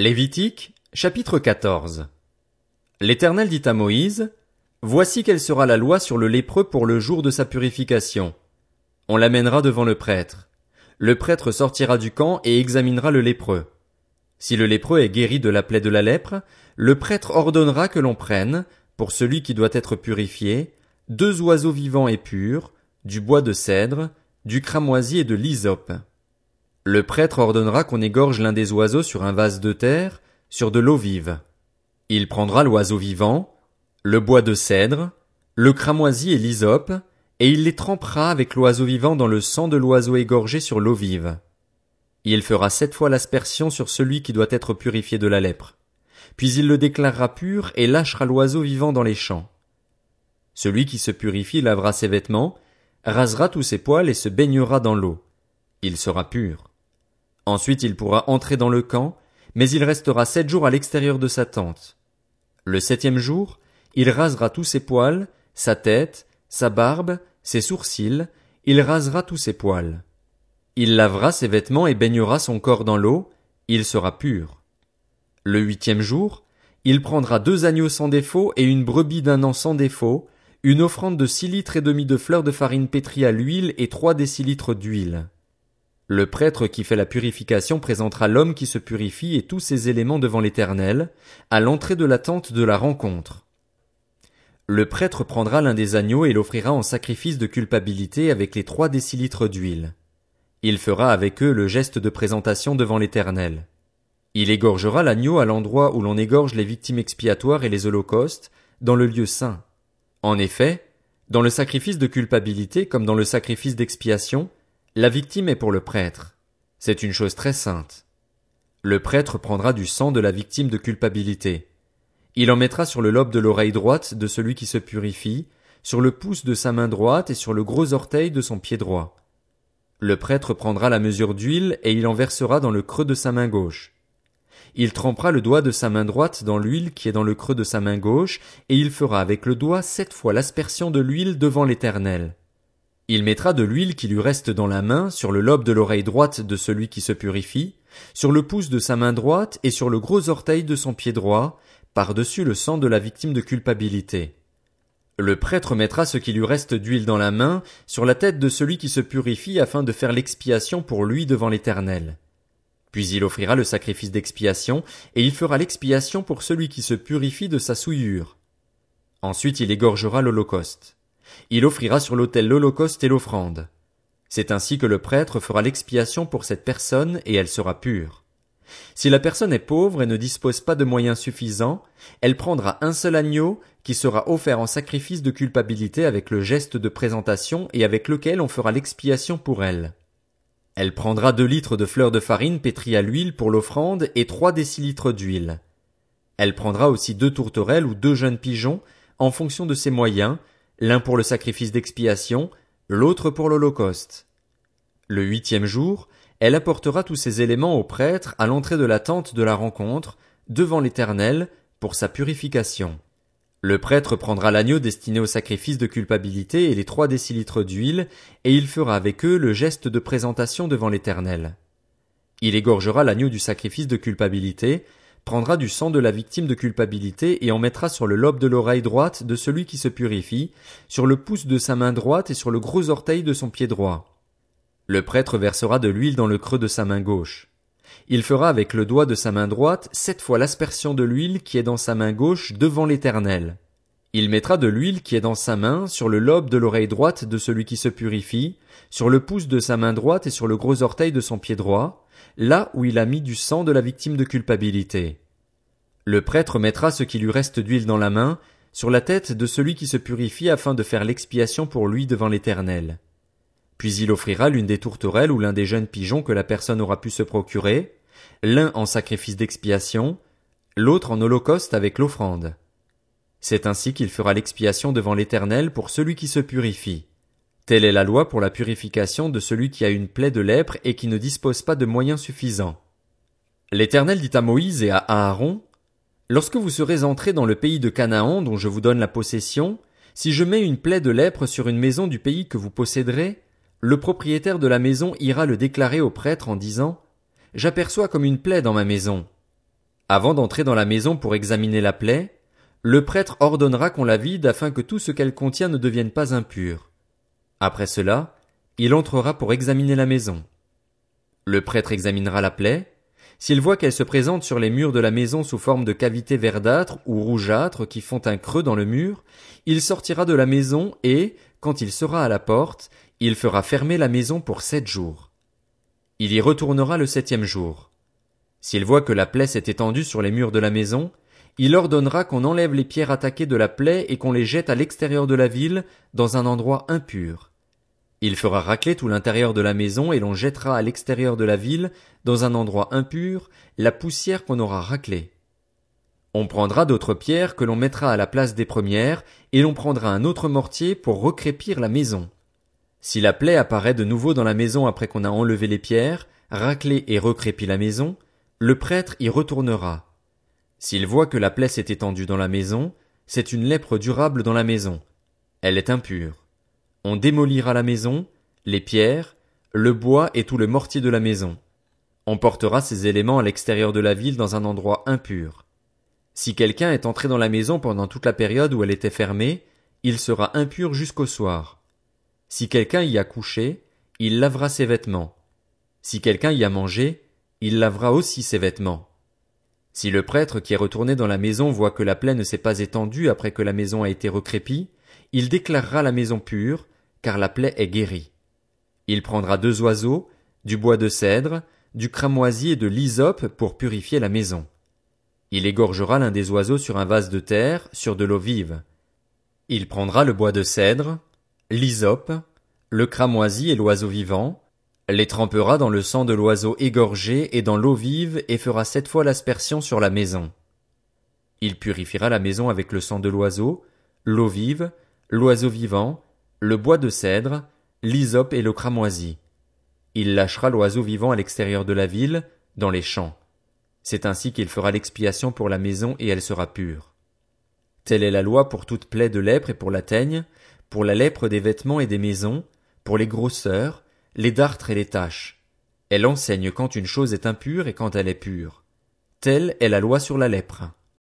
Lévitique, chapitre 14. L'Éternel dit à Moïse, Voici quelle sera la loi sur le lépreux pour le jour de sa purification. On l'amènera devant le prêtre. Le prêtre sortira du camp et examinera le lépreux. Si le lépreux est guéri de la plaie de la lèpre, le prêtre ordonnera que l'on prenne, pour celui qui doit être purifié, deux oiseaux vivants et purs, du bois de cèdre, du cramoisi et de l'hysope. Le prêtre ordonnera qu'on égorge l'un des oiseaux sur un vase de terre, sur de l'eau vive. Il prendra l'oiseau vivant, le bois de cèdre, le cramoisi et l'hysope, et il les trempera avec l'oiseau vivant dans le sang de l'oiseau égorgé sur l'eau vive. Il fera sept fois l'aspersion sur celui qui doit être purifié de la lèpre. Puis il le déclarera pur et lâchera l'oiseau vivant dans les champs. Celui qui se purifie lavera ses vêtements, rasera tous ses poils et se baignera dans l'eau. Il sera pur. Ensuite il pourra entrer dans le camp, mais il restera sept jours à l'extérieur de sa tente. Le septième jour, il rasera tous ses poils, sa tête, sa barbe, ses sourcils, il rasera tous ses poils. Il lavera ses vêtements et baignera son corps dans l'eau, il sera pur. Le huitième jour, il prendra deux agneaux sans défaut et une brebis d'un an sans défaut, une offrande de six litres et demi de fleurs de farine pétrie à l'huile et trois décilitres d'huile. Le prêtre qui fait la purification présentera l'homme qui se purifie et tous ses éléments devant l'Éternel, à l'entrée de la tente de la rencontre. Le prêtre prendra l'un des agneaux et l'offrira en sacrifice de culpabilité avec les trois décilitres d'huile. Il fera avec eux le geste de présentation devant l'Éternel. Il égorgera l'agneau à l'endroit où l'on égorge les victimes expiatoires et les holocaustes, dans le lieu saint. En effet, dans le sacrifice de culpabilité comme dans le sacrifice d'expiation, la victime est pour le prêtre. C'est une chose très sainte. Le prêtre prendra du sang de la victime de culpabilité. Il en mettra sur le lobe de l'oreille droite de celui qui se purifie, sur le pouce de sa main droite et sur le gros orteil de son pied droit. Le prêtre prendra la mesure d'huile et il en versera dans le creux de sa main gauche. Il trempera le doigt de sa main droite dans l'huile qui est dans le creux de sa main gauche, et il fera avec le doigt sept fois l'aspersion de l'huile devant l'Éternel. Il mettra de l'huile qui lui reste dans la main sur le lobe de l'oreille droite de celui qui se purifie, sur le pouce de sa main droite et sur le gros orteil de son pied droit, par-dessus le sang de la victime de culpabilité. Le prêtre mettra ce qui lui reste d'huile dans la main sur la tête de celui qui se purifie afin de faire l'expiation pour lui devant l'Éternel. Puis il offrira le sacrifice d'expiation, et il fera l'expiation pour celui qui se purifie de sa souillure. Ensuite il égorgera l'holocauste. Il offrira sur l'autel l'holocauste et l'offrande. C'est ainsi que le prêtre fera l'expiation pour cette personne et elle sera pure. Si la personne est pauvre et ne dispose pas de moyens suffisants, elle prendra un seul agneau qui sera offert en sacrifice de culpabilité avec le geste de présentation et avec lequel on fera l'expiation pour elle. Elle prendra deux litres de fleurs de farine pétrie à l'huile pour l'offrande et trois décilitres d'huile. Elle prendra aussi deux tourterelles ou deux jeunes pigeons en fonction de ses moyens l'un pour le sacrifice d'expiation, l'autre pour l'Holocauste. Le huitième jour, elle apportera tous ces éléments au prêtre à l'entrée de la tente de la rencontre, devant l'Éternel, pour sa purification. Le prêtre prendra l'agneau destiné au sacrifice de culpabilité et les trois décilitres d'huile, et il fera avec eux le geste de présentation devant l'Éternel. Il égorgera l'agneau du sacrifice de culpabilité, prendra du sang de la victime de culpabilité et en mettra sur le lobe de l'oreille droite de celui qui se purifie, sur le pouce de sa main droite et sur le gros orteil de son pied droit. Le prêtre versera de l'huile dans le creux de sa main gauche. Il fera avec le doigt de sa main droite sept fois l'aspersion de l'huile qui est dans sa main gauche devant l'Éternel. Il mettra de l'huile qui est dans sa main sur le lobe de l'oreille droite de celui qui se purifie, sur le pouce de sa main droite et sur le gros orteil de son pied droit, là où il a mis du sang de la victime de culpabilité. Le prêtre mettra ce qui lui reste d'huile dans la main, sur la tête de celui qui se purifie afin de faire l'expiation pour lui devant l'Éternel. Puis il offrira l'une des tourterelles ou l'un des jeunes pigeons que la personne aura pu se procurer, l'un en sacrifice d'expiation, l'autre en holocauste avec l'offrande. C'est ainsi qu'il fera l'expiation devant l'Éternel pour celui qui se purifie. Telle est la loi pour la purification de celui qui a une plaie de lèpre et qui ne dispose pas de moyens suffisants. L'Éternel dit à Moïse et à Aaron, Lorsque vous serez entrés dans le pays de Canaan dont je vous donne la possession, si je mets une plaie de lèpre sur une maison du pays que vous posséderez, le propriétaire de la maison ira le déclarer au prêtre en disant, J'aperçois comme une plaie dans ma maison. Avant d'entrer dans la maison pour examiner la plaie, le prêtre ordonnera qu'on la vide afin que tout ce qu'elle contient ne devienne pas impur. Après cela, il entrera pour examiner la maison. Le prêtre examinera la plaie. S'il voit qu'elle se présente sur les murs de la maison sous forme de cavités verdâtres ou rougeâtres qui font un creux dans le mur, il sortira de la maison et, quand il sera à la porte, il fera fermer la maison pour sept jours. Il y retournera le septième jour. S'il voit que la plaie s'est étendue sur les murs de la maison, il ordonnera qu'on enlève les pierres attaquées de la plaie et qu'on les jette à l'extérieur de la ville, dans un endroit impur. Il fera racler tout l'intérieur de la maison et l'on jettera à l'extérieur de la ville, dans un endroit impur, la poussière qu'on aura raclée. On prendra d'autres pierres que l'on mettra à la place des premières, et l'on prendra un autre mortier pour recrépir la maison. Si la plaie apparaît de nouveau dans la maison après qu'on a enlevé les pierres, raclé et recrépi la maison, le prêtre y retournera. S'il voit que la plaie s'est étendue dans la maison, c'est une lèpre durable dans la maison. Elle est impure. On démolira la maison, les pierres, le bois et tout le mortier de la maison. On portera ces éléments à l'extérieur de la ville dans un endroit impur. Si quelqu'un est entré dans la maison pendant toute la période où elle était fermée, il sera impur jusqu'au soir. Si quelqu'un y a couché, il lavera ses vêtements. Si quelqu'un y a mangé, il lavera aussi ses vêtements. Si le prêtre qui est retourné dans la maison voit que la plaie ne s'est pas étendue après que la maison a été recrépie, il déclarera la maison pure, car la plaie est guérie. Il prendra deux oiseaux, du bois de cèdre, du cramoisi et de l'hysope pour purifier la maison. Il égorgera l'un des oiseaux sur un vase de terre, sur de l'eau vive. Il prendra le bois de cèdre, l'hysope, le cramoisi et l'oiseau vivant, les trempera dans le sang de l'oiseau égorgé et dans l'eau vive et fera sept fois l'aspersion sur la maison. Il purifiera la maison avec le sang de l'oiseau, l'eau vive, l'oiseau vivant, le bois de cèdre, l'hysope et le cramoisi. Il lâchera l'oiseau vivant à l'extérieur de la ville, dans les champs. C'est ainsi qu'il fera l'expiation pour la maison et elle sera pure. Telle est la loi pour toute plaie de lèpre et pour la teigne, pour la lèpre des vêtements et des maisons, pour les grosseurs, les dartres et les taches. Elle enseigne quand une chose est impure et quand elle est pure. Telle est la loi sur la lèpre.